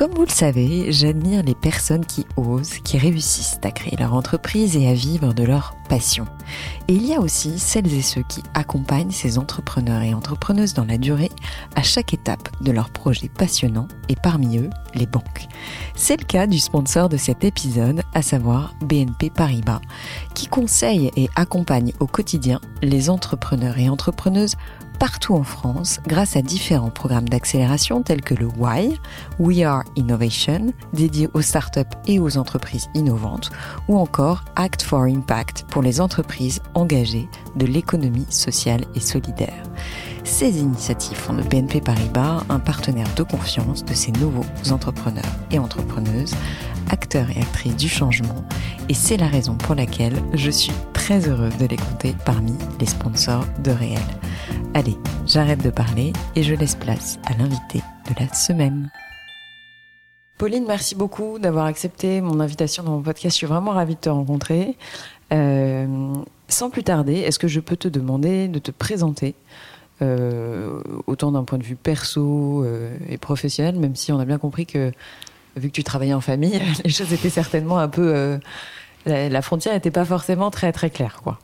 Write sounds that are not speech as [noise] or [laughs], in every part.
Comme vous le savez, j'admire les personnes qui osent, qui réussissent à créer leur entreprise et à vivre de leur passion. Et il y a aussi celles et ceux qui accompagnent ces entrepreneurs et entrepreneuses dans la durée à chaque étape de leur projet passionnant et parmi eux, les banques. C'est le cas du sponsor de cet épisode, à savoir BNP Paribas, qui conseille et accompagne au quotidien les entrepreneurs et entrepreneuses partout en France grâce à différents programmes d'accélération tels que le WHY, We Are Innovation, dédié aux startups et aux entreprises innovantes, ou encore Act for Impact pour les entreprises engagées de l'économie sociale et solidaire. Ces initiatives font de BNP Paribas un partenaire de confiance de ces nouveaux entrepreneurs et entrepreneuses, acteurs et actrices du changement, et c'est la raison pour laquelle je suis très heureuse de les compter parmi les sponsors de Réel. Allez, j'arrête de parler et je laisse place à l'invité de la semaine. Pauline, merci beaucoup d'avoir accepté mon invitation dans mon podcast. Je suis vraiment ravie de te rencontrer. Euh, sans plus tarder, est-ce que je peux te demander de te présenter autant d'un point de vue perso euh, et professionnel, même si on a bien compris que vu que tu travaillais en famille, [laughs] les choses étaient certainement un peu la, frontière n'était pas forcément très très claire, quoi.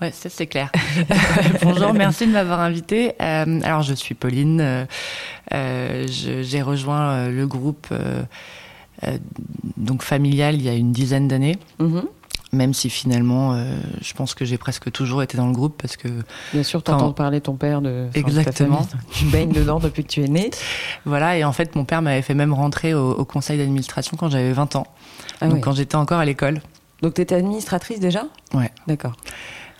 Ouais, ça c'est clair. [laughs] Bonjour, merci de m'avoir invité. Euh, alors je suis Pauline. Euh, euh J'ai rejoint euh, le groupe euh, donc familial il y a une dizaine d'années. Mm-hmm. Même si finalement, je pense que j'ai presque toujours été dans le groupe parce que. Bien sûr, t'entends quand... parler ton père de. Exactement. tu baignes dedans depuis que tu es né. [laughs] Voilà, et en fait, mon père m'avait fait même rentrer au, au conseil d'administration quand j'avais 20 ans. Ah donc quand j'étais encore à l'école. Donc tu étais administratrice déjà? Ouais. D'accord.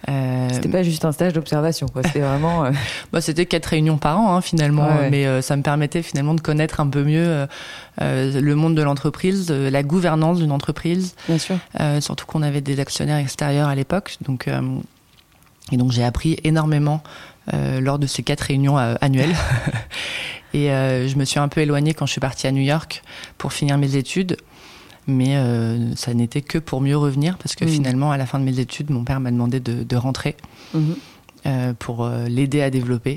Euh... C'était pas juste un stage d'observation, quoi. C'était vraiment. Euh... [laughs] bah, c'était quatre réunions par an, hein, finalement, ouais, ouais. mais euh, ça me permettait finalement de connaître un peu mieux euh, le monde de l'entreprise, la gouvernance d'une entreprise. Bien sûr. surtout qu'on avait des actionnaires extérieurs à l'époque, donc et donc j'ai appris énormément lors de ces quatre réunions annuelles. [laughs] et je me suis un peu éloignée quand je suis partie à New York pour finir mes études mais euh, ça n'était que pour mieux revenir parce que mmh. finalement à la fin de mes études mon père m'a demandé de, de rentrer mmh. euh, pour euh, l'aider à développer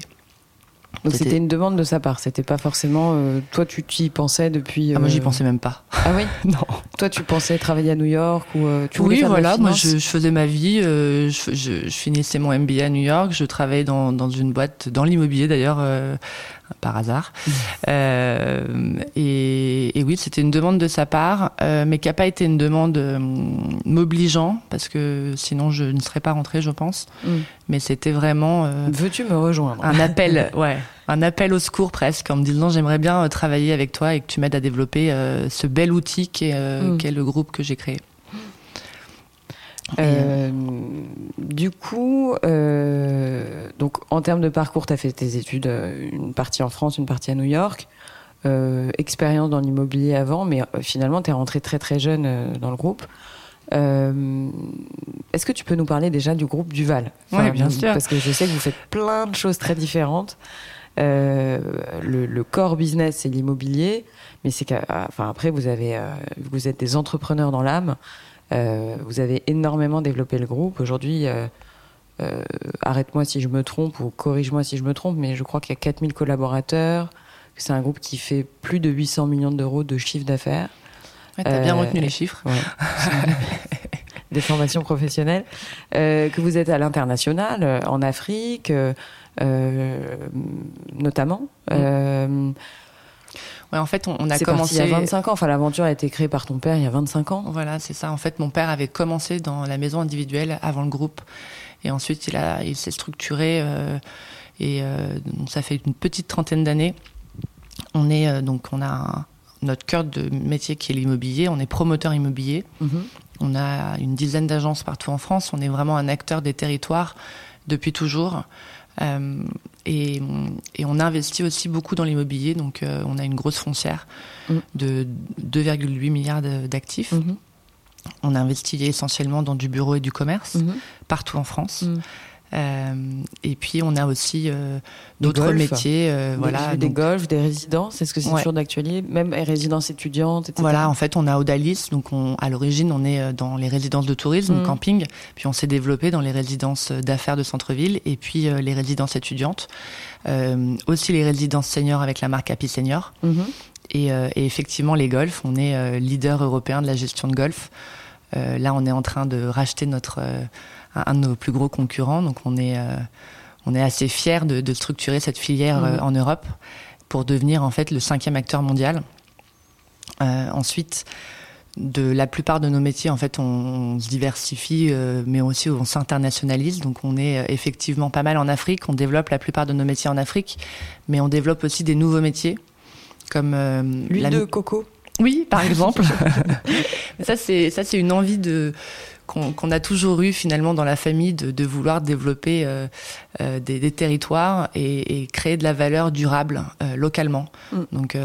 donc c'était une demande de sa part, c'était pas forcément. Euh, toi, tu y pensais depuis. Euh... Ah, moi, j'y pensais même pas. Ah oui [laughs] Non. Toi, tu pensais travailler à New York ou euh, tu Oui, faire voilà. moi, je, je, faisais ma vie. Je, je, je, finissais mon MBA à New York. Je travaillais dans, dans une boîte, dans l'immobilier d'ailleurs, par hasard. Mmh. Et, et, oui, c'était une demande de sa part, mais qui n'a pas été une demande m'obligeant, parce que sinon, je ne serais pas rentrée, je pense. Mmh. Mais c'était vraiment. Veux-tu me rejoindre? Un appel, [laughs] ouais un appel au secours presque en me disant j'aimerais bien euh, travailler avec toi et que tu m'aides à développer euh, ce bel outil euh, mm. qu est, le groupe que j'ai créé. Euh, du coup, euh, donc en termes de parcours, tu as fait tes études, une partie en France, une partie à New York, euh, expérience dans l'immobilier avant, mais finalement, tu es rentré très très jeune dans le groupe. Est-ce que tu peux nous parler déjà du groupe Duval? Enfin, Oui, bien sûr. Parce que je sais que vous faites plein de choses très différentes. Euh, le, le, core business c'est l'immobilier, mais c'est enfin après vous avez euh, vous êtes des entrepreneurs dans l'âme. Euh, vous avez énormément développé le groupe. Aujourd'hui, euh, euh, arrête-moi si je me trompe ou corrige-moi si je me trompe, mais je crois qu'il y a 4000 collaborateurs, c'est un groupe qui fait plus de 800 millions d'euros de chiffre d'affaires. Ouais, T'as bien retenu les chiffres. Ouais. [laughs] des formations professionnelles, que vous êtes à l'international, en Afrique, euh, notamment. Euh, Ouais, en fait, on, on a commencé. il y a 25 ans. Enfin, l'aventure a été créée par ton père il y a 25 ans. Voilà, c'est ça. En fait, mon père avait commencé dans la maison individuelle avant le groupe. Et ensuite, il, a, il s'est structuré. Euh, et euh, donc, ça fait une petite trentaine d'années. On est, euh, donc, on a un, notre cœur de métier qui est l'immobilier. On est promoteur immobilier. Mmh. On a une dizaine d'agences partout en France. On est vraiment un acteur des territoires depuis toujours. Euh, et, et, on investit aussi beaucoup dans l'immobilier. Donc, euh, on a une grosse foncière mm. de 2,8 milliards d'actifs. Mm-hmm. On investit essentiellement dans du bureau et du commerce, partout en France. Euh, et puis on a aussi euh, d'autres métiers, euh, voilà, des golfs, des résidences. Est-ce que c'est toujours d'actualité, même résidences étudiantes, etc. Voilà, en fait, on a Odalis, donc on, à l'origine, on est dans les résidences de tourisme, mm. camping, puis on s'est développé dans les résidences d'affaires de centre-ville et puis les résidences étudiantes, aussi les résidences seniors avec la marque Happy Senior. Mm-hmm. Et, et, effectivement, les golfs, on est leader européen de la gestion de golf. là, on est en train de racheter notre un de nos plus gros concurrents. Donc on est, euh, on est assez fiers de, structurer cette filière euh, en Europe pour devenir en fait le cinquième acteur mondial. Euh, ensuite, de la plupart de nos métiers, en fait, on, se diversifie, mais aussi on s'internationalise. Donc, on est effectivement pas mal en Afrique. On développe la plupart de nos métiers en Afrique, mais on développe aussi des nouveaux métiers, comme l'huile la... de coco. Oui, par [laughs] exemple. [laughs] ça, c'est ça, c'est une envie de qu'on a toujours eu finalement dans la famille de, de vouloir développer euh, euh, des, des, territoires et, et, créer de la valeur durable euh, localement. Mm. Donc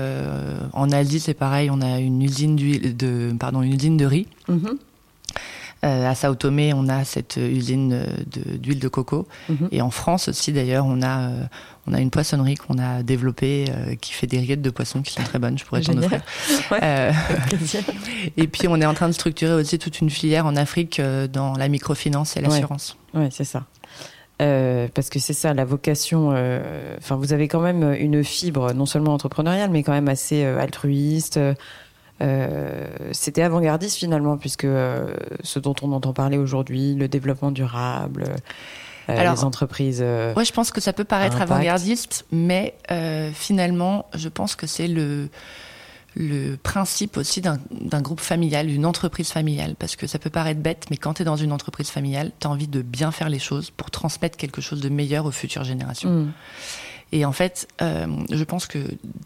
en Asie c'est pareil, on a une usine de pardon une usine de riz. Mm-hmm. À Sao Tomé, on a cette usine d'huile de, coco. Mhm. Et en France aussi, d'ailleurs, on a euh, on a une poissonnerie qu'on a développée euh, qui fait des rillettes de poisson qui sont très bonnes. Je pourrais t'en offrir. [laughs] [laughs] et puis, on est en train de structurer aussi toute une filière en Afrique dans la microfinance et l'assurance. Ouais, c'est ça. parce que c'est ça la vocation. Enfin, vous avez quand même une fibre non seulement entrepreneuriale, mais quand même assez altruiste. Euh, c'était avant-gardiste finalement, puisque euh, ce dont on entend parler aujourd'hui, le développement durable, euh, les entreprises. ouais, je pense que ça peut paraître avant-gardiste, mais finalement, je pense que c'est le le principe aussi d'un groupe familial, d'une entreprise familiale, parce que ça peut paraître bête, mais quand tu es dans une entreprise familiale, tu as envie de bien faire les choses pour transmettre quelque chose de meilleur aux futures générations. Mm. Et en fait, euh, je pense que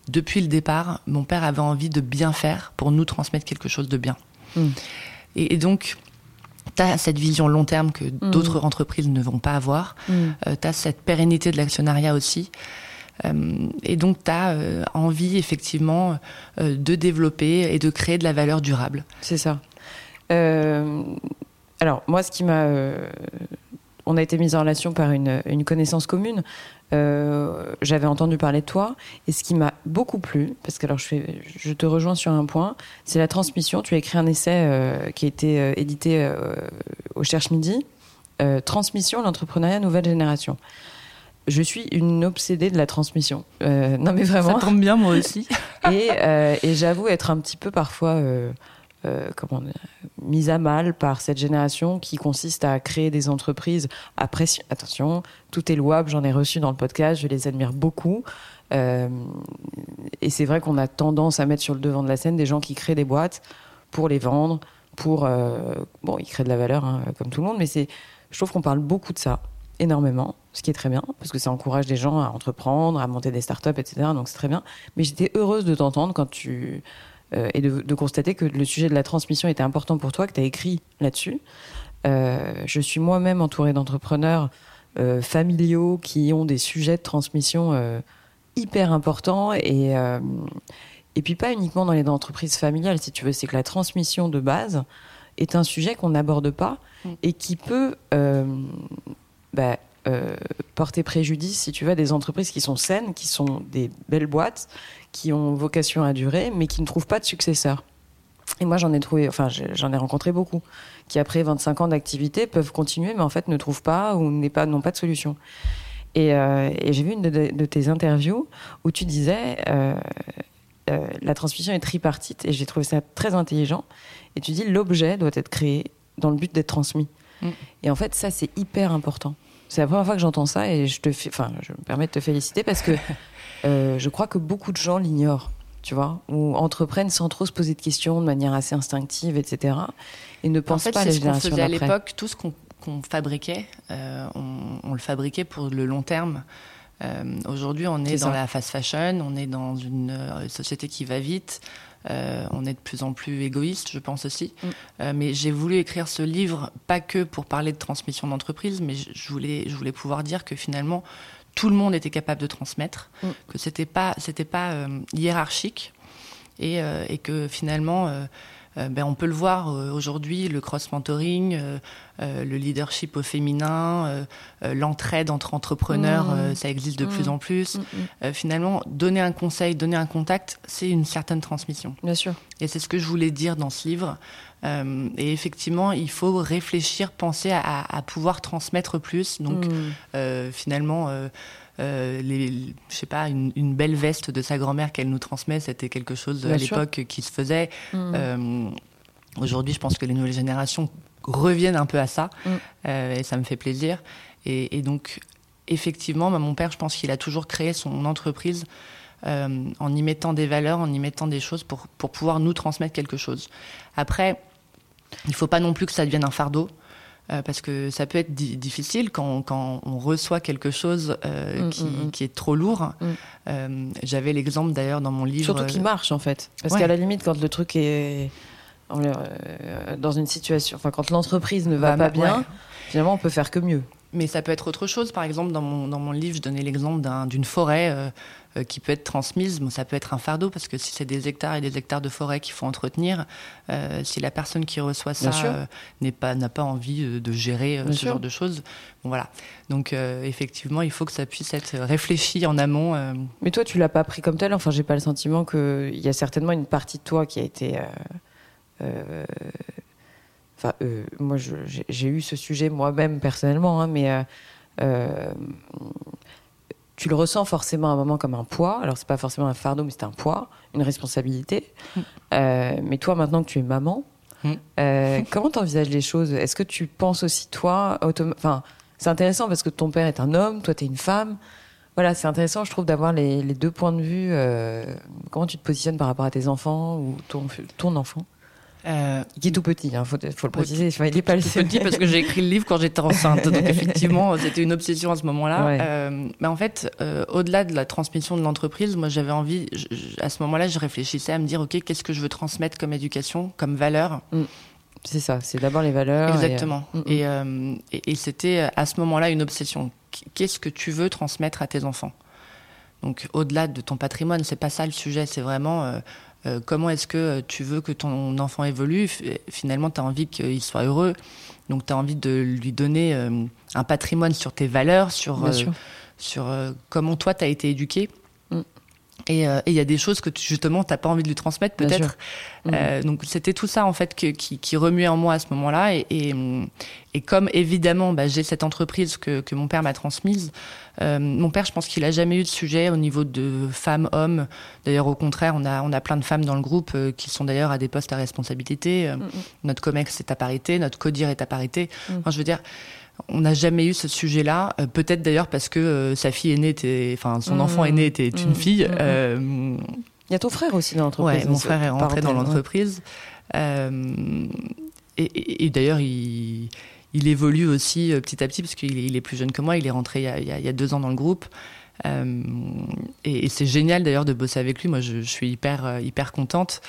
depuis le départ, mon père avait envie de bien faire pour nous transmettre quelque chose de bien. Mm. Et, donc, tu as cette vision long terme que mm. d'autres entreprises ne vont pas avoir. Mm. Euh, tu as cette pérennité de l'actionnariat aussi. Euh, et donc, tu as euh, envie effectivement de développer et de créer de la valeur durable. C'est ça. alors, moi, ce qui m'a on a été mis en relation par une, une connaissance commune. Euh, j'avais entendu parler de toi et ce qui m'a beaucoup plu, parce que alors je, fais, je te rejoins sur un point, c'est la transmission. Tu as écrit un essai euh, qui a été euh, édité au Cherche Midi, Transmission, l'entrepreneuriat nouvelle génération. Je suis une obsédée de la transmission. non mais vraiment. Ça tombe bien moi aussi. [laughs] et, et j'avoue être un petit peu parfois euh, mise à mal par cette génération qui consiste à créer des entreprises à pression. Attention, tout est louable, j'en ai reçu dans le podcast, je les admire beaucoup. Euh, et c'est vrai qu'on a tendance à mettre sur le devant de la scène des gens qui créent des boîtes pour les vendre, pour euh, bon, ils créent de la valeur hein, comme tout le monde, mais je trouve qu'on parle beaucoup de ça énormément, ce qui est très bien, parce que ça encourage des gens à entreprendre, à monter des startups, etc. Donc c'est très bien. Mais j'étais heureuse de t'entendre quand tu euh, et de, constater que le sujet de la transmission était important pour toi, que tu as écrit là-dessus. Euh, je suis moi-même entourée d'entrepreneurs euh, familiaux qui ont des sujets de transmission hyper importants et et puis pas uniquement dans les entreprises familiales, si tu veux, c'est que la transmission de base est un sujet qu'on n'aborde pas mm. et qui peut bah, porter préjudice, si tu veux, à des entreprises qui sont saines, qui sont des belles boîtes, qui ont vocation à durer, mais qui ne trouvent pas de successeur. Et moi, j'en ai trouvé, enfin, j'en ai rencontré beaucoup, qui après 25 ans d'activité peuvent continuer, mais en fait ne trouvent pas ou n'ont pas, pas de solution. Et, euh, j'ai vu une de, tes interviews où tu disais euh, euh, la transmission est tripartite, et j'ai trouvé ça très intelligent. Et tu dis l'objet doit être créé dans le but d'être transmis. Mm. Et en fait, ça, c'est hyper important. C'est la première fois que j'entends ça et je te, enfin, je me permets de te féliciter parce que [laughs] Euh, je crois que beaucoup de gens l'ignorent, tu vois, ou entreprennent sans trop se poser de questions, de manière assez instinctive, etc. Et ne pensent pas à la génération ce qu'on faisait à l'époque, tout ce qu'on fabriquait, euh, on, le fabriquait pour le long terme. Euh, aujourd'hui, on est, dans la fast fashion, on est dans une société qui va vite. on est de plus en plus égoïste, je pense aussi. Mm. mais j'ai voulu écrire ce livre pas que pour parler de transmission d'entreprise, mais je voulais, je voulais pouvoir dire que finalement tout le monde était capable de transmettre, mm. que c'était pas, c'était pas hiérarchique et, et, que finalement euh, ben, on peut le voir euh, aujourd'hui, le cross-mentoring, euh, le leadership au féminin, l'entraide entre entrepreneurs, mmh. ça existe de plus mmh. en plus. Mmh, finalement, donner un conseil, donner un contact, c'est une certaine transmission. Bien sûr. Et c'est ce que je voulais dire dans ce livre. et effectivement, il faut réfléchir, penser à, pouvoir transmettre plus. Donc, finalement, euh, les, je sais pas, une, belle veste de sa grand-mère qu'elle nous transmet, c'était quelque chose à l'époque qui se faisait. Mm. Euh, aujourd'hui, je pense que les nouvelles générations reviennent un peu à ça, mm. euh, et ça me fait plaisir. Et, donc, effectivement, bah, mon père, je pense qu'il a toujours créé son entreprise en y mettant des valeurs, en y mettant des choses pour, pour pouvoir nous transmettre quelque chose. Après, il ne faut pas non plus que ça devienne un fardeau. Euh, parce que ça peut être difficile quand, quand, on reçoit quelque chose euh, mm, qui, mm, mm. qui, est trop lourd. Euh, J'avais l'exemple d'ailleurs dans mon livre. Surtout qui marche en fait. Parce qu'à la limite, quand le truc est dans une situation, enfin quand l'entreprise ne va, pas bien, finalement on peut faire que mieux. Mais ça peut être autre chose. Par exemple, dans mon, dans mon livre, je donnais l'exemple d'une forêt euh, euh, qui peut être transmise. Bon, ça peut être un fardeau parce que si c'est des hectares et des hectares de forêt qu'il faut entretenir, euh, si la personne qui reçoit ça n'est pas n'a pas envie de gérer ce genre de choses, bon voilà. Donc effectivement, il faut que ça puisse être réfléchi en amont. Mais toi, tu l'as pas pris comme tel. Enfin, j'ai pas le sentiment qu'il y a certainement une partie de toi qui a été euh, moi, j'ai eu ce sujet moi-même personnellement, hein, mais euh, euh, tu le ressens forcément à un moment comme un poids. Alors, c'est pas forcément un fardeau, mais c'est un poids, une responsabilité. Mm. mais toi, maintenant que tu es maman, mm. [laughs] comment tu envisages les choses? Est-ce que tu penses aussi, toi, enfin, c'est intéressant parce que ton père est un homme, toi, tu es une femme. Voilà, c'est intéressant, je trouve, d'avoir les, deux points de vue. comment tu te positionnes par rapport à tes enfants ou ton, ton enfant? Euh, qui est tout petit, il hein, faut, faut, le préciser. il est pas tout petit parce que j'ai écrit le livre quand j'étais enceinte. donc effectivement, [laughs] c'était une obsession à ce moment-là. Euh, mais en fait, euh, au-delà de la transmission de l'entreprise, moi j'avais envie, à ce moment-là, je réfléchissais à me dire, ok, qu'est-ce que je veux transmettre comme éducation, comme valeur mm. C'est ça, c'est d'abord les valeurs. Exactement. Et, mm, mm. et, et c'était à ce moment-là une obsession. Qu'est-ce que tu veux transmettre à tes enfants? Donc au-delà de ton patrimoine, c'est pas ça le sujet, c'est vraiment euh, comment est-ce que tu veux que ton enfant évolue? Finalement, tu as envie qu'il soit heureux. Donc, tu as envie de lui donner euh, un patrimoine sur tes valeurs, sur, euh, sur comment toi, tu as été éduqué. Et il y a des choses que tu, justement t'as pas envie de lui transmettre peut-être. Euh, donc c'était tout ça en fait que, qui, qui, remuait en moi à ce moment-là. Et, et, et, comme évidemment bah, j'ai cette entreprise que, que mon père m'a transmise, euh, mon père je pense qu'il a jamais eu de sujet au niveau de femmes hommes. D'ailleurs au contraire on a on a plein de femmes dans le groupe euh, qui sont d'ailleurs à des postes à responsabilité. Euh, notre comex est à parité, notre codir est à parité. Enfin, je veux dire on n'a jamais eu ce sujet-là. Euh, peut-être d'ailleurs parce que euh, sa fille aînée était, enfin son enfant aîné était une mmh. fille. Mmh. Euh, il y a ton frère aussi dans l'entreprise. Ouais, mon frère est rentré dans l'entreprise. et, d'ailleurs, il, évolue aussi petit à petit parce qu'il est, plus jeune que moi. Il est rentré il y a, deux ans dans le groupe. et, c'est génial d'ailleurs de bosser avec lui. Moi, je, je suis hyper hyper contente.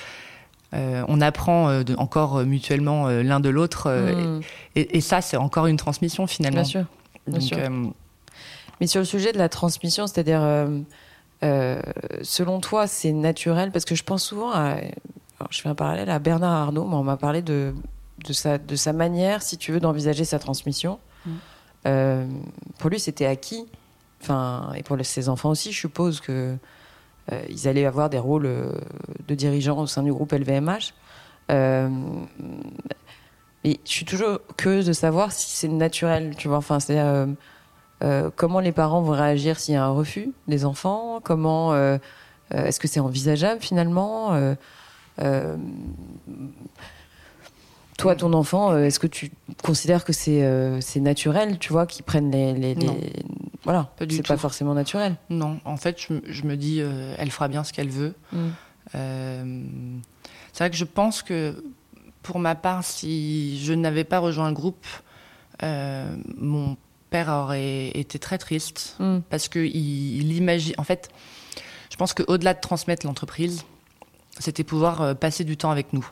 Euh, on apprend euh, encore euh, mutuellement l'un de l'autre. Hmm. Et, ça, c'est encore une transmission finalement. Bien sûr. Mais sur le sujet de la transmission, c'est-à-dire, selon toi, c'est naturel? Parce que je pense souvent à. je fais un parallèle à Bernard Arnault, mais on m'a parlé de, de, sa, de sa manière, si tu veux, d'envisager sa transmission. Hmm. pour lui, c'était acquis. Enfin, et pour ses enfants aussi, je suppose que ils allaient avoir des rôles euh, de dirigeants au sein du groupe LVMH. Euh, mais je suis toujours curieuse de savoir si c'est naturel, tu vois. Enfin, c'est comment les parents vont réagir s'il y a un refus des enfants? Comment est-ce que c'est envisageable finalement? Toi, ton enfant, est-ce que tu considères que c'est c'est naturel, tu vois, qu'ils prennent les, les, voilà, c'est pas forcément naturel. Non, en fait, je, me dis, euh, elle fera bien ce qu'elle veut. Mm. Euh, c'est vrai que je pense que, pour ma part, si je n'avais pas rejoint le groupe, euh, mon père aurait été très triste mm. parce que il, imagine. En fait, je pense qu'au-delà de transmettre l'entreprise, c'était pouvoir passer du temps avec nous.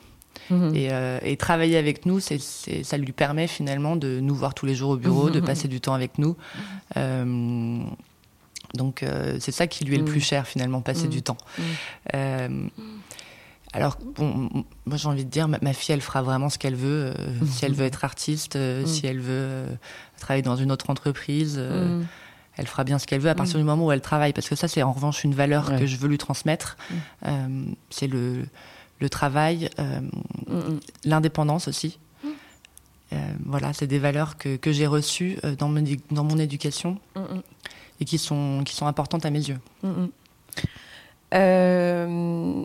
Mhm. Et, travailler avec nous, c'est, ça lui permet finalement de nous voir tous les jours au bureau, de passer du temps avec nous. donc c'est ça qui lui est le plus cher finalement, passer du temps. Alors, bon, moi j'ai envie de dire, ma, fille, elle fera vraiment ce qu'elle veut. Euh, si elle veut être artiste, euh, si elle veut euh, travailler dans une autre entreprise, elle fera bien ce qu'elle veut à partir du moment où elle travaille. Parce que ça, c'est en revanche une valeur que je veux lui transmettre. c'est le, le, travail, l'indépendance aussi. voilà, c'est des valeurs que, que j'ai reçues dans mon, dans mon éducation et qui sont, qui sont importantes à mes yeux. Euh,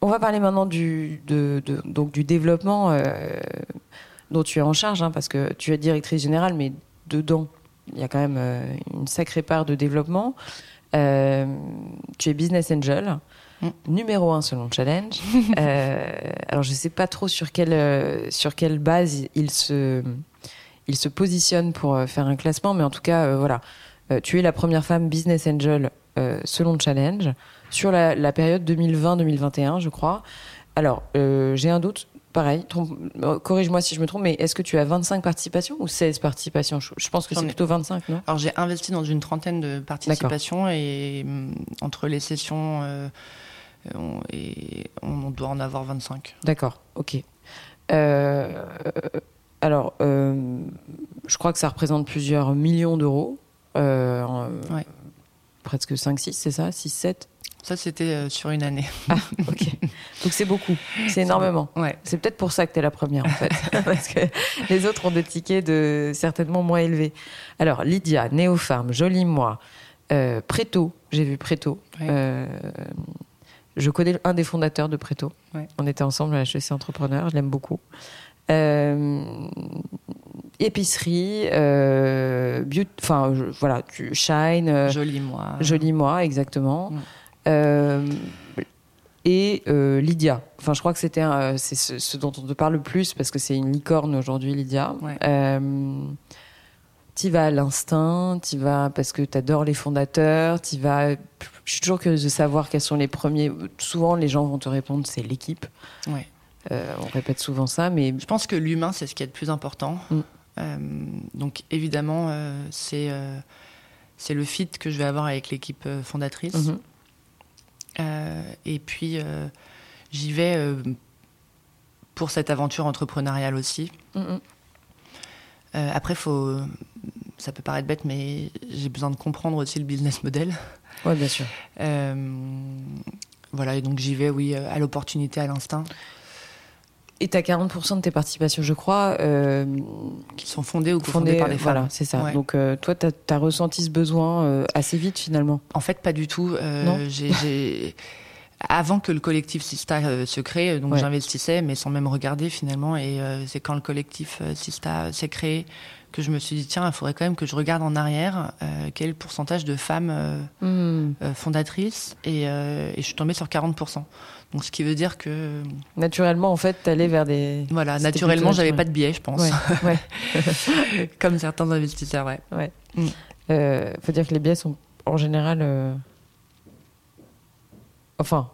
on va parler maintenant du, donc du développement euh, dont tu es en charge, hein, parce que tu es directrice générale, mais dedans, il y a quand même euh, une sacrée part de développement. Euh, tu es business angel, mm. numéro un selon Challenge. [laughs] alors, je ne sais pas trop sur quelle, sur quelle base il se, il se positionne pour faire un classement, mais en tout cas, voilà. tu es la première femme business angel selon Challenge sur la, période 2020-2021, je crois. Alors, euh, j'ai un doute. Pareil, euh, corrige-moi si je me trompe, mais est-ce que tu as 25 participations ou 16 participations? Je, pense que c'est plutôt 25, non? Alors, j'ai investi dans une trentaine de participations et mm, entre les sessions, euh, on, et on doit en avoir 25. D'accord, ok. alors, je crois que ça représente plusieurs millions d'euros. Presque 5-6, c'est ça 6-7 ça, c'était euh, sur une année. Ah, ok. [laughs] Donc c'est beaucoup, c'est énormément. Ouais. C'est peut-être pour ça que tu es la première, en fait. [laughs] Parce que les autres ont des tickets de certainement moins élevés. Alors, Lydia, Néopharm, Joli Moi, euh, Préto, j'ai vu Préto. Euh, je connais un des fondateurs de Préto. On était ensemble à HEC Entrepreneur, je l'aime beaucoup. Épicerie, enfin voilà, tu shine. joli moi. Joli moi, exactement. Euh, et euh, Lydia. Enfin, je crois que c'était c'est ce, dont on te parle le plus parce que c'est une licorne aujourd'hui, Lydia. Euh, tu vas à l'instinct, tu vas parce que tu adores les fondateurs, tu vas. Je suis toujours curieuse de savoir quels sont les premiers. Souvent, les gens vont te répondre c'est l'équipe. Ouais. on répète souvent ça, mais je pense que l'humain c'est ce qui est le plus important. Mm. Donc évidemment, c'est c'est le fit que je vais avoir avec l'équipe fondatrice. Euh, et puis, euh, j'y vais euh, pour cette aventure entrepreneuriale aussi. après, faut, ça peut paraître bête, mais j'ai besoin de comprendre aussi le business model. Oui, bien sûr. voilà, et donc j'y vais, oui, à l'opportunité, à l'instinct. Et tu as 40% de tes participations, je crois. qui sont fondées ou fondées par des femmes. Voilà, c'est ça. Donc toi, tu as, ressenti ce besoin assez vite finalement? En fait, pas du tout. j'ai. [laughs] Avant que le collectif Sista se crée, donc j'investissais, mais sans même regarder finalement. Et c'est quand le collectif Sista s'est créé que je me suis dit tiens, il faudrait quand même que je regarde en arrière quel pourcentage de femmes hmm. fondatrices. Et, et, je suis tombée sur 40%. Donc, ce qui veut dire que. Naturellement, en fait, t'allais vers des. Voilà, naturellement, j'avais pas de biais, je pense. Ouais. [laughs] Comme certains investisseurs, ouais. Ouais. Mm. Euh, faut dire que les biais sont en général. Euh, enfin,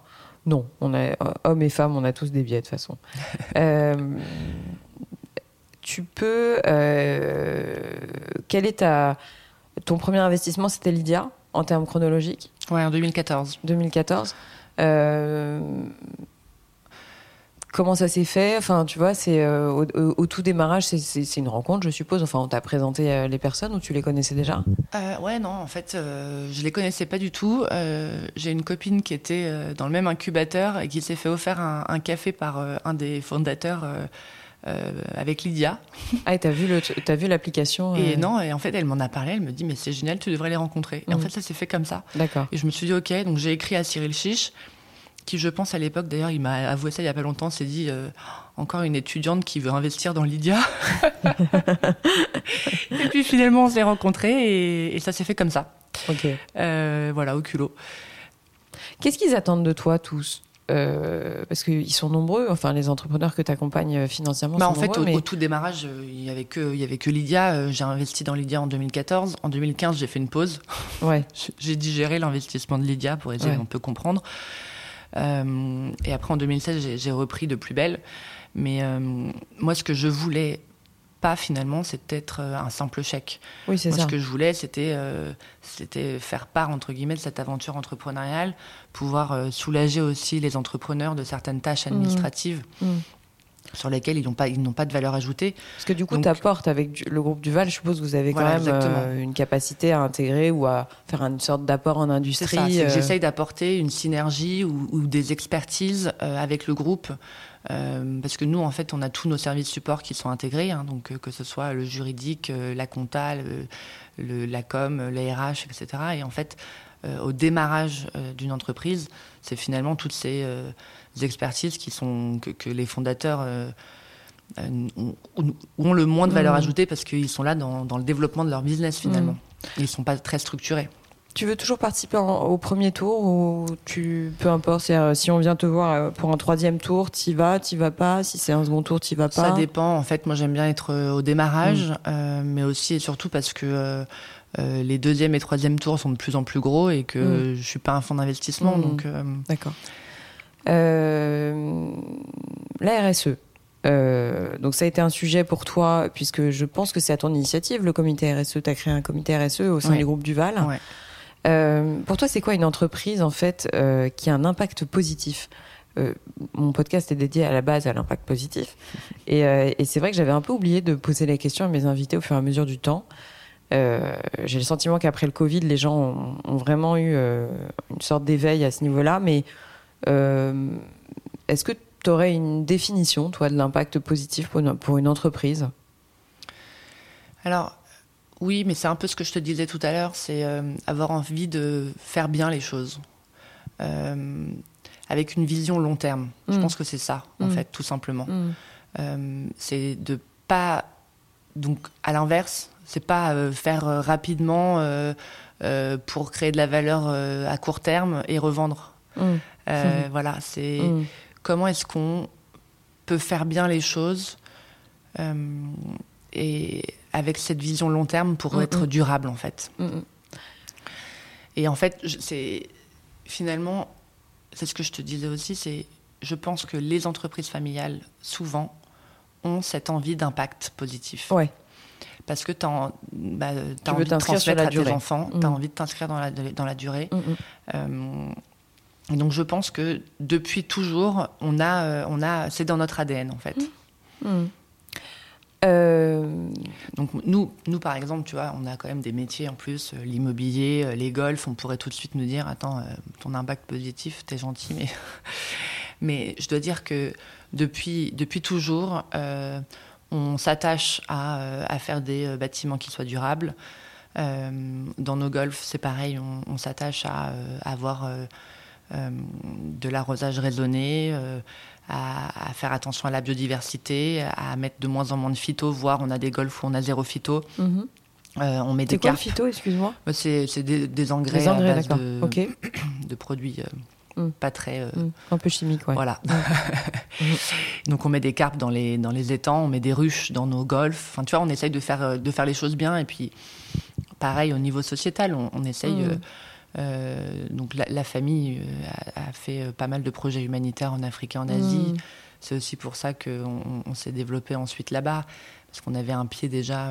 non. On a, hommes et femmes, on a tous des biais de toute façon. [laughs] euh, tu peux. Euh, quel est ta. Ton premier investissement, c'était Lydia, en termes chronologiques? Ouais, en 2014. 2014. Euh, comment ça s'est fait Enfin, tu vois, c'est euh, au, tout démarrage, c'est une rencontre, je suppose. Enfin, on t'a présenté euh, les personnes ou tu les connaissais déjà? Ouais, non, en fait, je les connaissais pas du tout. J'ai une copine qui était dans le même incubateur et qui s'est fait offrir un café par un des fondateurs euh, avec Lydia. Ah, et t'as vu, le, as vu l'application Et euh non, et en fait, elle m'en a parlé, elle me dit, mais c'est génial, tu devrais les rencontrer. Et en mhm. fait, ça s'est fait comme ça. D'accord. Et je me suis dit, ok, donc j'ai écrit à Cyril Chiche, qui, je pense, à l'époque, d'ailleurs, il m'a avoué ça il y a pas longtemps, s'est dit, euh, encore une étudiante qui veut investir dans Lydia. [laughs] et puis finalement, on s'est rencontrés et, ça s'est fait comme ça. Ok. voilà, au culot. Qu'est-ce qu'ils attendent de toi tous? Euh, parce qu'ils sont nombreux, enfin les entrepreneurs que tu accompagnes euh, financièrement bah, sont en fait, au, tout démarrage, euh, il y avait avait que Lydia. J'ai investi dans Lydia en 2014. En 2015, j'ai fait une pause. Ouais. [laughs] j'ai digéré l'investissement de Lydia pour essayer ouais. un peu comprendre. et après, en 2016, j'ai repris de plus belle. Mais moi, ce que je voulais pas finalement, c'était être un simple chèque. Oui, c'est ça. Ce que je voulais, c'était c'était faire part entre guillemets de cette aventure entrepreneuriale, pouvoir soulager aussi les entrepreneurs de certaines tâches mmh. administratives. Mmh sur lesquels ils n'ont pas, ils n'ont pas de valeur ajoutée. Parce que du coup, tu apportes avec le groupe Duval, je suppose que vous avez quand même euh, une capacité à intégrer ou à faire une sorte d'apport en industrie. C'est euh... J'essaye d'apporter une synergie ou, des expertises euh, avec le groupe. Euh, parce que nous, en fait, on a tous nos services support qui sont intégrés, hein, donc que ce soit le juridique, la compta, le, la com, la RH, etc. Et en fait, au démarrage d'une entreprise, c'est finalement toutes ces expertises qui sont, que, les fondateurs euh, euh, ont, le moins de valeur mmh. ajoutée parce qu'ils sont là dans, le développement de leur business finalement. Mmh. Ils ne sont pas très structurés. Tu veux toujours participer au premier tour ou tu peu importe si on vient te voir euh, pour un troisième tour, t'y vas, t'y vas pas? Si c'est un second tour, t'y vas pas? Ça dépend. En fait, moi j'aime bien être au démarrage, mmh. mais aussi et surtout parce que les deuxième et troisième tours sont de plus en plus gros et que je suis pas un fonds d'investissement, donc. D'accord. Euh, la RSE. Euh, donc ça a été un sujet pour toi, puisque je pense que c'est à ton initiative, le comité RSE. Tu as créé un comité RSE au sein du groupe Duval. Euh, pour toi, c'est quoi une entreprise en fait qui a un impact positif? Mon podcast est dédié à la base à l'impact positif, et, c'est vrai que j'avais un peu oublié de poser la question à mes invités au fur et à mesure du temps. J'ai le sentiment qu'après le Covid, les gens ont, vraiment eu une sorte d'éveil à ce niveau-là, mais euh, est-ce que tu aurais une définition, toi, de l'impact positif pour une, entreprise? Alors, oui, mais c'est un peu ce que je te disais tout à l'heure, c'est euh, avoir envie de faire bien les choses. Euh, avec une vision long terme. Je mm. pense que c'est ça, en mm. fait, tout simplement. Mm. c'est de pas. Donc, à l'inverse, c'est pas faire rapidement pour créer de la valeur à court terme et revendre. Euh, [laughs] voilà, c'est mm. comment est-ce qu'on peut faire bien les choses euh, et avec cette vision long terme pour être durable en fait. Et en fait, c'est finalement, c'est ce que je te disais aussi, c'est je pense que les entreprises familiales souvent ont cette envie d'impact positif. Ouais. Parce que tu as, bah, envie de transmettre à tes enfants, tu as mm. envie de t'inscrire dans la, dans la durée. Euh, et donc je pense que depuis toujours, on a, euh, on a, c'est dans notre ADN en fait. Mmh. Euh, donc nous, nous par exemple, tu vois, on a quand même des métiers en plus, euh, l'immobilier, les golfs. On pourrait tout de suite nous dire, attends, ton impact positif, t'es gentil, mais [laughs] mais je dois dire que depuis depuis toujours, on s'attache à, à, faire des bâtiments qui soient durables. dans nos golfs, c'est pareil, on, s'attache à, avoir euh, de l'arrosage raisonné, euh, à, faire attention à la biodiversité, à mettre de moins en moins de phyto, voire on a des golfs où on a zéro phyto. Mhm. Euh, on met des quoi, phyto, excuse-moi bah, C'est des, engrais, à base [clears throat] de, produits mm. pas très... Mm. Un peu chimiques, ouais. Voilà. Mm. [laughs] Donc on met des carpes dans les, dans les étangs, on met des ruches dans nos golfs. Enfin, tu vois, on essaye de faire, de faire les choses bien. Et puis, pareil, au niveau sociétal, on, on essaye... Euh, donc la, famille euh, a, fait euh, pas mal de projets humanitaires en Afrique et en Asie. Mm. C'est aussi pour ça qu'on on, s'est développé ensuite là-bas, parce qu'on avait un pied déjà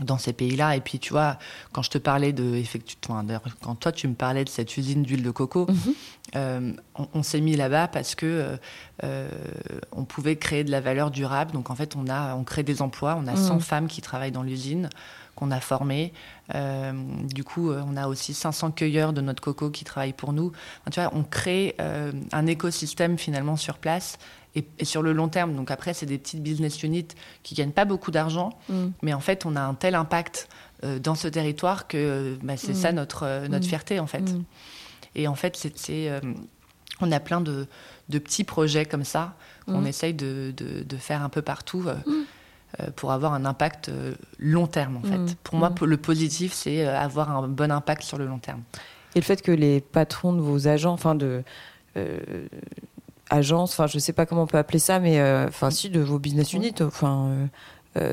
dans ces pays-là. Et puis tu vois, quand je te parlais de, effectivement, quand toi tu me parlais de cette usine d'huile de coco, mm-hmm. on, s'est mis là-bas parce que on pouvait créer de la valeur durable. Donc en fait, on a, on crée des emplois. On a 100 mm. femmes qui travaillent dans l'usine qu'on a formé. Euh, du coup, euh, on a aussi 500 cueilleurs de notre coco qui travaillent pour nous. tu vois, on crée euh, un écosystème finalement sur place et, sur le long terme. Donc après, c'est des petites business units qui gagnent pas beaucoup d'argent, mm. mais en fait, on a un tel impact dans ce territoire que bah, c'est ça mm. notre, notre mm. fierté en fait. Et en fait, c'est, on a plein de, de, petits projets comme ça qu'on essaye de, de, de, faire un peu partout. Euh, pour avoir un impact euh, long terme en fait. Mm. Pour moi, mm. le positif, c'est euh, avoir un bon impact sur le long terme. Et le fait que les patrons de vos agents, enfin de agences, enfin je sais pas comment on peut appeler ça, mais enfin si de vos business units, enfin euh,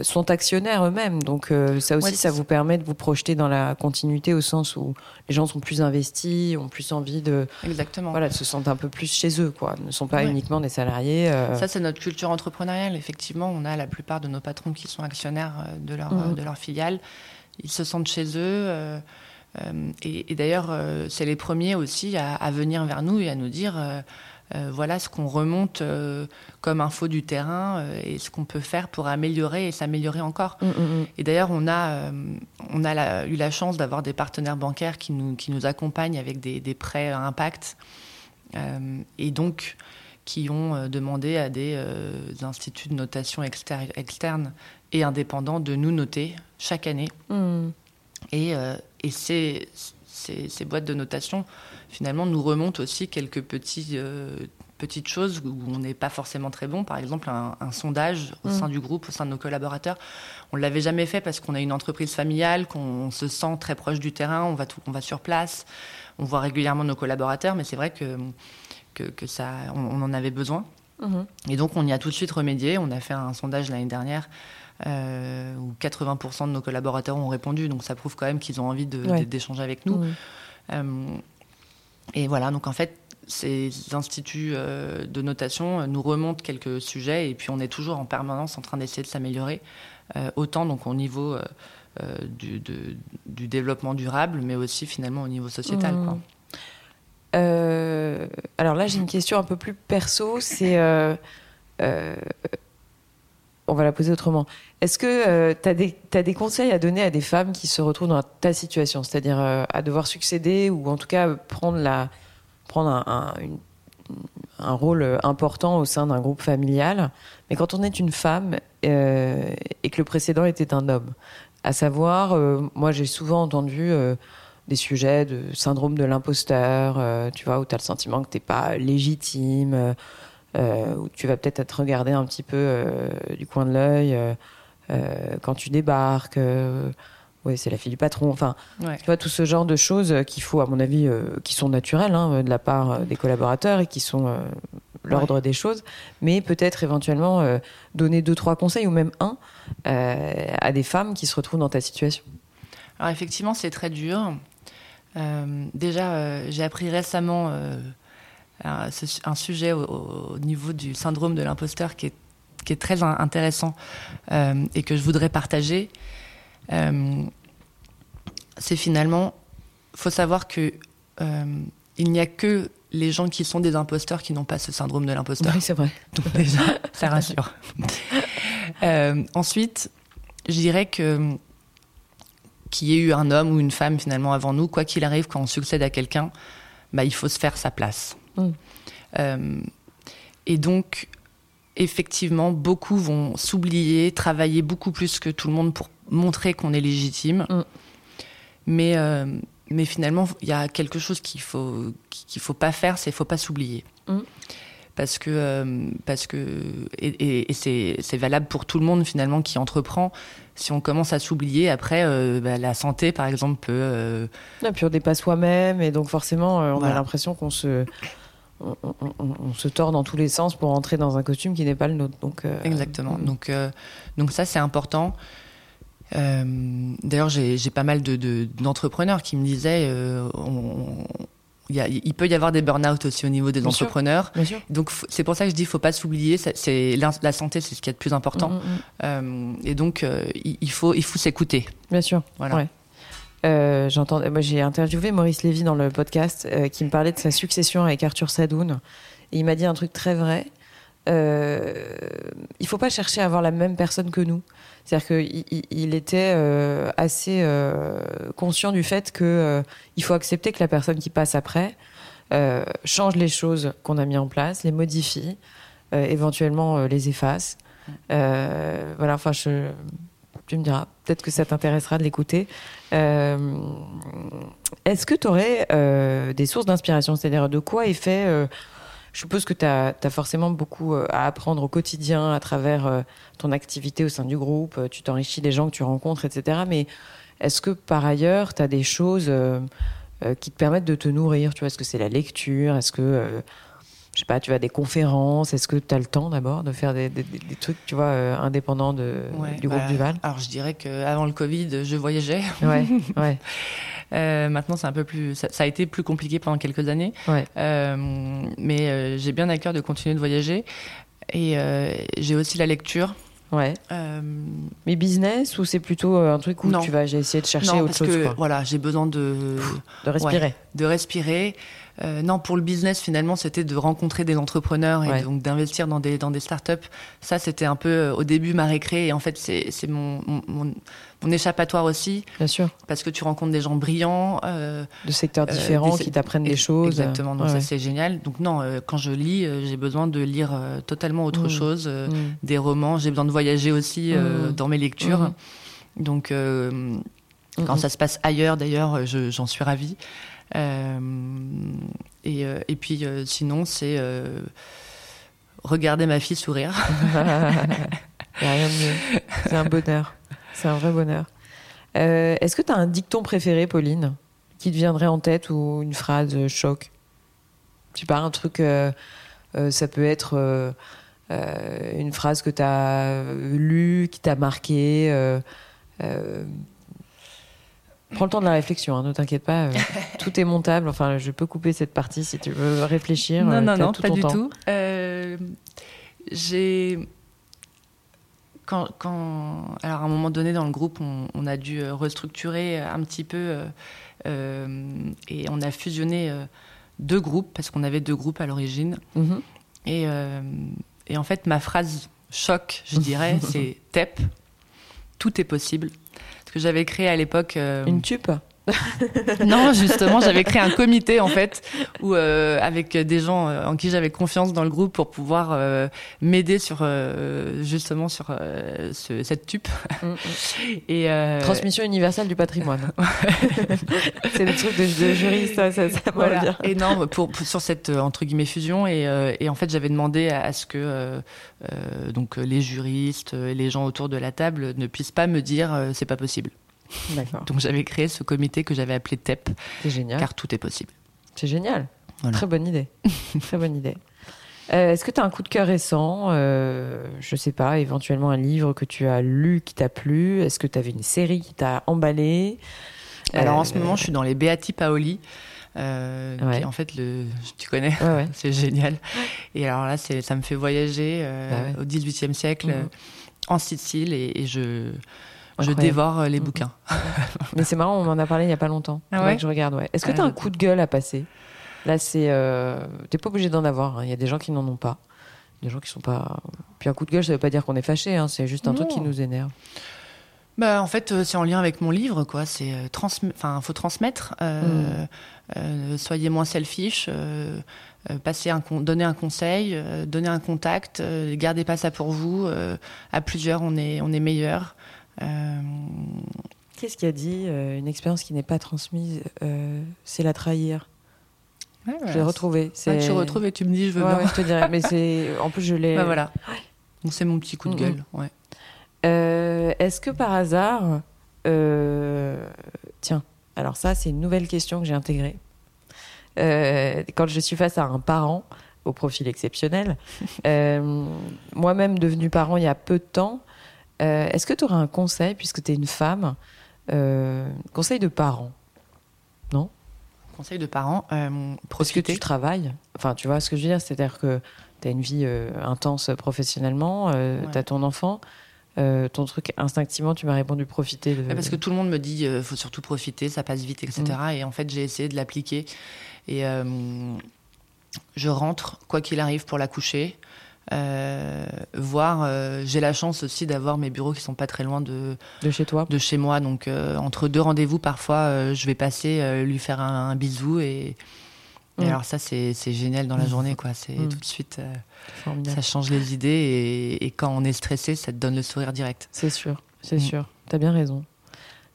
sont actionnaires eux-mêmes. Donc euh, ça aussi, ça vous permet de vous projeter dans la continuité au sens où les gens sont plus investis, ont plus envie de, Exactement. Voilà, se sentent un peu plus chez eux, quoi. Ne sont pas uniquement des salariés. Euh. Ça, c'est notre culture entrepreneuriale. Effectivement, on a la plupart de nos patrons qui sont actionnaires de leur, mmh. de leur filiale. Ils se sentent chez eux. et, d'ailleurs, c'est les premiers aussi à, à, venir vers nous et à nous dire euh, voilà ce qu'on remonte euh, comme info du terrain euh, et ce qu'on peut faire pour améliorer et s'améliorer encore. Mm, mm, mm. Et d'ailleurs, on a, on a eu la chance d'avoir des partenaires bancaires qui nous, qui nous accompagnent avec des, des prêts à impact et donc qui ont demandé à des instituts de notation externes et indépendants de nous noter chaque année. Et, et ces, ces, boîtes de notation finalement nous remontent aussi quelques petits, euh, petites choses où on n'est pas forcément très bon. Par exemple, un, sondage au sein mm. du groupe, au sein de nos collaborateurs. On ne l'avait jamais fait parce qu'on a une entreprise familiale, qu'on se sent très proche du terrain, on va, tout, on va sur place, on voit régulièrement nos collaborateurs, mais c'est vrai que, que, ça, on, en avait besoin. Mm-hmm. Et donc, on y a tout de suite remédié. On a fait un sondage l'année dernière euh, où 80% de nos collaborateurs ont répondu. Donc ça prouve quand même qu'ils ont envie d'échanger avec nous. Mm. Euh, et voilà, donc en fait, ces instituts euh, de notation nous remontent quelques sujets et puis on est toujours en permanence en train d'essayer de s'améliorer, autant donc au niveau du, du, développement durable, mais aussi finalement au niveau sociétal. Mm. alors là, j'ai une question un peu plus perso. C'est on va la poser autrement. Est-ce que euh, tu as, des conseils à donner à des femmes qui se retrouvent dans ta situation, c'est-à-dire euh, à devoir succéder ou en tout cas prendre, la, prendre un, rôle important au sein d'un groupe familial, mais quand on est une femme euh, et que le précédent était un homme, à savoir, moi j'ai souvent entendu des sujets de syndrome de l'imposteur, tu vois, où tu as le sentiment que tu n'es pas légitime euh, où tu vas peut-être être regardé un petit peu euh, du coin de l'œil euh, quand tu débarques. Oui, c'est la fille du patron. Enfin, tu vois, tout ce genre de choses qu'il faut, à mon avis, qui sont naturelles hein, de la part des collaborateurs et qui sont l'ordre des choses, mais peut-être éventuellement donner deux, trois conseils ou même un à des femmes qui se retrouvent dans ta situation. Alors effectivement, c'est très dur. déjà, j'ai appris récemment un, sujet au, niveau du syndrome de l'imposteur qui est, qui est, très intéressant euh, et que je voudrais partager. Euh, c'est finalement, faut savoir que euh, il n'y a que les gens qui sont des imposteurs qui n'ont pas ce syndrome de l'imposteur. Oui, c'est vrai. Donc déjà, ça rassure. [laughs] ensuite, je dirais que qu'il y ait eu un homme ou une femme finalement avant nous, quoi qu'il arrive, quand on succède à quelqu'un, bah, il faut se faire sa place. Mm. Euh, et donc, effectivement, beaucoup vont s'oublier, travailler beaucoup plus que tout le monde pour montrer qu'on est légitime. Mm. Mais, euh, mais finalement, il y a quelque chose qu'il faut qu'il faut pas faire, c'est qu'il faut pas s'oublier. Mm. Parce que, euh, parce que et, et c'est valable pour tout le monde finalement qui entreprend. Si on commence à s'oublier, après, bah, la santé, par exemple, peut. Et puis on dépasse soi-même, et donc forcément, on a l'impression qu'on se on, se tord dans tous les sens pour entrer dans un costume qui n'est pas le nôtre. Donc, euh, Exactement. Mm. Donc, euh, donc ça, c'est important. Euh, d'ailleurs, j'ai pas mal d'entrepreneurs de, qui me disaient il, peut y avoir des burn-out aussi au niveau des entrepreneurs. Donc c'est pour ça que je dis faut pas s'oublier. C'est la, santé, c'est ce qui est le plus important. Mm, mm, et donc il, faut il faut s'écouter. Bien sûr. Voilà. Euh, j'entends, moi, j'ai interviewé Maurice Lévy dans le podcast euh, qui me parlait de sa succession avec Arthur Sadoun. Et il m'a dit un truc très vrai. Euh, il faut pas chercher à avoir la même personne que nous. C'est-à-dire qu'il il était euh, assez conscient du fait que il faut accepter que la personne qui passe après change les choses qu'on a mis en place, les modifie, éventuellement les efface. voilà. Enfin, tu me diras, peut-être que ça t'intéressera de l'écouter. Euh, est-ce que tu aurais euh, des sources d'inspiration? C'est-à-dire de quoi est fait euh, Je suppose que tu as, forcément beaucoup à apprendre au quotidien à travers ton activité au sein du groupe, tu t'enrichis des gens que tu rencontres, etc. Mais est-ce que par ailleurs, tu as des choses qui te permettent de te nourrir? Tu est-ce que c'est la lecture? Est-ce que je sais pas, tu vas à des conférences. Est-ce que tu as le temps d'abord de faire des, des- des- des trucs, tu vois, euh, indépendants de, Ouais, du groupe bah, du Val Alors je dirais qu'avant le Covid, je voyageais. Ouais, [laughs] ouais, Euh, maintenant, c'est un peu plus. Ça, ça a été plus compliqué pendant quelques années, ouais. Euh, mais euh, j'ai bien à cœur de continuer de voyager. Et j'ai aussi la lecture. ouais. Euh, Mais business ou c'est plutôt un truc où Non. tu vas j'ai essayé de chercher non, autre parce chose, que quoi, voilà, j'ai besoin de de respirer. de respirer. Euh, non, pour le business, finalement, c'était de rencontrer des entrepreneurs et Ouais. donc d'investir dans des, dans des startups. Ça, c'était un peu euh, au début ma récré. Et en fait, c'est mon, mon, mon- échappatoire aussi, Bien sûr, parce que tu rencontres des gens brillants. euh, de secteurs différents des- qui t'apprennent des choses. Exactement, donc Ouais, ça, ouais. c'est génial. Donc, non, quand je lis, j'ai besoin de lire totalement autre Mm. chose, Mm. des romans. J'ai besoin de voyager aussi Mm. dans mes lectures. Donc, quand ça se passe ailleurs, d'ailleurs, je- j'en suis ravie. Euh, et, euh, et puis, euh, sinon, c'est regarder ma fille sourire. [laughs] Rien de mieux. C'est un bonheur. C'est un vrai bonheur. Est-ce que tu as un dicton préféré, Pauline, qui te viendrait en tête ou une phrase choc? Sais pas, un truc. ça peut être une phrase que tu as lue, qui t'a marqué. Prends le temps de la réflexion, hein, ne t'inquiète pas. euh, [laughs] tout est montable. Enfin, je peux couper cette partie si tu veux réfléchir. non, euh, non, non, tout pas du temps. tout. Euh, j'ai. Quand, quand, alors à un moment donné dans le groupe, on, on a dû restructurer un petit peu et on a fusionné deux groupes parce qu'on avait deux groupes à l'origine. Mhm. Et, et en fait, ma phrase choc, je dirais, [laughs] c'est TEP, tout est possible. Parce que j'avais créé à l'époque. euh, Une tupe? [laughs] non, justement, j'avais créé un comité en fait, où euh, avec des gens euh, en qui j'avais confiance dans le groupe pour pouvoir euh, m'aider sur euh, justement sur ce- cette tupe. Mm, mm. [laughs] Et Transmission universelle du patrimoine. [laughs] c'est le truc de, de juriste, ça, ça, ça Voilà. Et non, pour, pour- sur cette entre guillemets fusion et, et en fait j'avais demandé à, à ce que donc les juristes les gens autour de la table ne puissent pas me dire c'est pas possible. D'accord. Donc j'avais créé ce comité que j'avais appelé TEP C'est génial. car tout est possible. C'est génial. Voilà. Très bonne idée. [laughs] Très bonne idée. Euh, Est-ce que tu as un coup de cœur récent euh, Je sais pas, éventuellement un livre que tu as lu qui t'a plu? Est-ce que tu avais une série qui t'a emballé? Alors en Euh, ce moment je suis dans les Beati Paoli. Euh, Ouais. en fait le tu connais Ouais, ouais. [laughs] c'est génial et alors là c'est ça me fait voyager euh, Bah au XVIIIe siècle euh, en Sicile et, et je je dévore euh, les bouquins [laughs] Mais c'est marrant, on m'en a parlé il y a pas longtemps. Ah ouais que je regarde, ouais. Est-ce que Ah, tu as un coup de gueule à passer? Là, c'est. Euh... T'es pas obligé d'en avoir. hein. Il y a des gens qui n'en ont pas. Des gens qui sont pas. Puis un coup de gueule, ça veut pas dire qu'on est fâché. Hein. C'est juste un truc qui nous énerve. Bah, en fait, euh, c'est en lien avec mon livre, quoi. C'est euh, transm- enfin, faut transmettre. euh, euh, soyez moins selfish. passer un con- donner un conseil, donner un contact. gardez pas ça pour vous. à plusieurs, on est on est meilleur. Euh, Qu'est-ce qui a dit euh, Une expérience qui n'est pas transmise, euh, c'est la trahir. Je l'ai retrouvé. Ouais, C'est... tu retrouves et tu me dis, je veux Ouais, bien. ouais, je te dirais. Mais c'est. [laughs] En plus, je l'ai. Bah, voilà. C'est mon petit coup de Mhm. gueule. Ouais. Euh, Est-ce que par hasard, euh, tiens, alors ça c'est une nouvelle question que j'ai intégrée. Euh, quand je suis face à un parent au profil exceptionnel, [laughs] moi-même devenu parent il y a peu de temps, euh, est-ce que tu aurais un conseil, puisque tu es une femme, euh, conseil de parent Conseil de parents. Euh, Parce que tu travailles, enfin tu vois ce que je veux dire, c'est-à-dire que tu as une vie euh, intense professionnellement, Ouais. tu as ton enfant, euh, ton truc instinctivement tu m'as répondu profiter de... Parce que tout le monde me dit, euh, faut surtout profiter, ça passe vite, etc. Mm. Et en fait, j'ai essayé de l'appliquer. Et euh, je rentre, quoi qu'il arrive, pour la coucher. Euh, voir, euh, j'ai la chance aussi d'avoir mes bureaux qui sont pas très loin de, de chez toi. de chez moi. Donc, euh, entre deux rendez-vous, parfois, euh, je vais passer, lui faire un, un bisou. Et, et Mm. alors, ça, c'est c'est génial dans la Mm. journée, quoi. C'est Mm. tout de suite, ça change les idées. Et, et quand on est stressé, ça te donne le sourire direct. C'est sûr, c'est sûr. Tu as bien raison.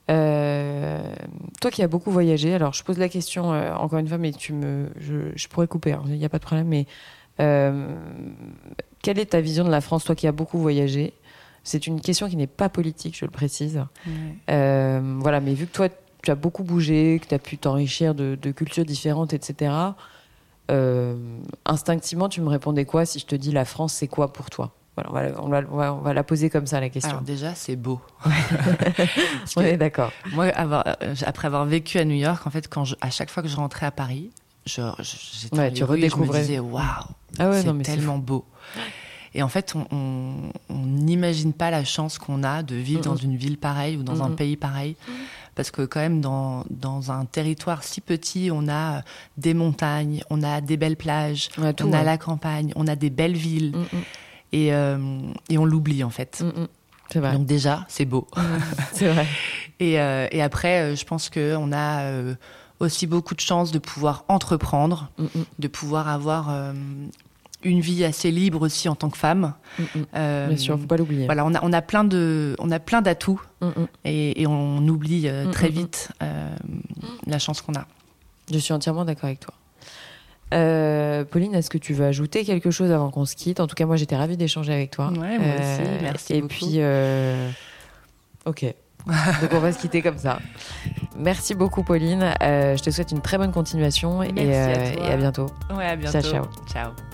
Toi qui as beaucoup voyagé, alors je pose la question encore une fois, mais tu me, je, je pourrais couper, il n'y a pas de problème. Mais quelle est ta vision de la France, toi qui as beaucoup voyagé? C'est une question qui n'est pas politique, je le précise. Euh, voilà, mais vu que toi, tu as beaucoup bougé, que tu as pu t'enrichir de, de cultures différentes, etc., euh, instinctivement, tu me répondais quoi si je te dis la France, c'est quoi pour toi? Voilà, on, va, on, va, on, va, la poser comme ça la question. Alors déjà, c'est beau. [laughs] on est d'accord. Moi, avoir, euh, après avoir vécu à New York, en fait, quand je, à chaque fois que je rentrais à Paris, je, j'étais ouais, tu redécouvrais. je me disais waouh, ah ouais, c'est tellement beau. Et en fait, on n'imagine pas la chance qu'on a de vivre mm dans une ville pareille ou dans mm un pays pareil. Parce que quand même, dans, dans un territoire si petit, on a des montagnes, on a des belles plages, tout, on ouais. a la campagne, on a des belles villes. Mm et, euh, et, on l'oublie en fait. Vrai. Donc déjà, c'est beau. c'est vrai. [laughs] Et, euh, et après, je pense qu'on a euh, aussi beaucoup de chance de pouvoir entreprendre, de pouvoir avoir euh, une vie assez libre aussi en tant que femme. Euh, Bien sûr, faut pas l'oublier. Voilà, on a, on a plein de, on a plein d'atouts et, et, on oublie euh, très vite euh, la chance qu'on a. Je suis entièrement d'accord avec toi. Euh, Pauline, est-ce que tu veux ajouter quelque chose avant qu'on se quitte? En tout cas, moi, j'étais ravie d'échanger avec toi. Ouais, moi aussi. Merci et beaucoup. puis, ok. [laughs] Donc on va se quitter comme ça. Merci beaucoup Pauline. Euh, je te souhaite une très bonne continuation et, à et, à bientôt. Ouais, à bientôt. Ciao, ciao. Ciao.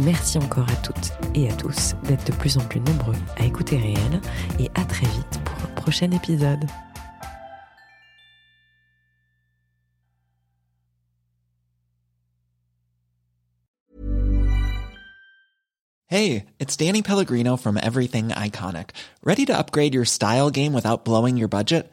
Merci encore à toutes et à tous d'être de plus en plus nombreux à écouter Réel et à très vite pour un prochain épisode. Hey, it's Danny Pellegrino from Everything Iconic. Ready to upgrade your style game without blowing your budget?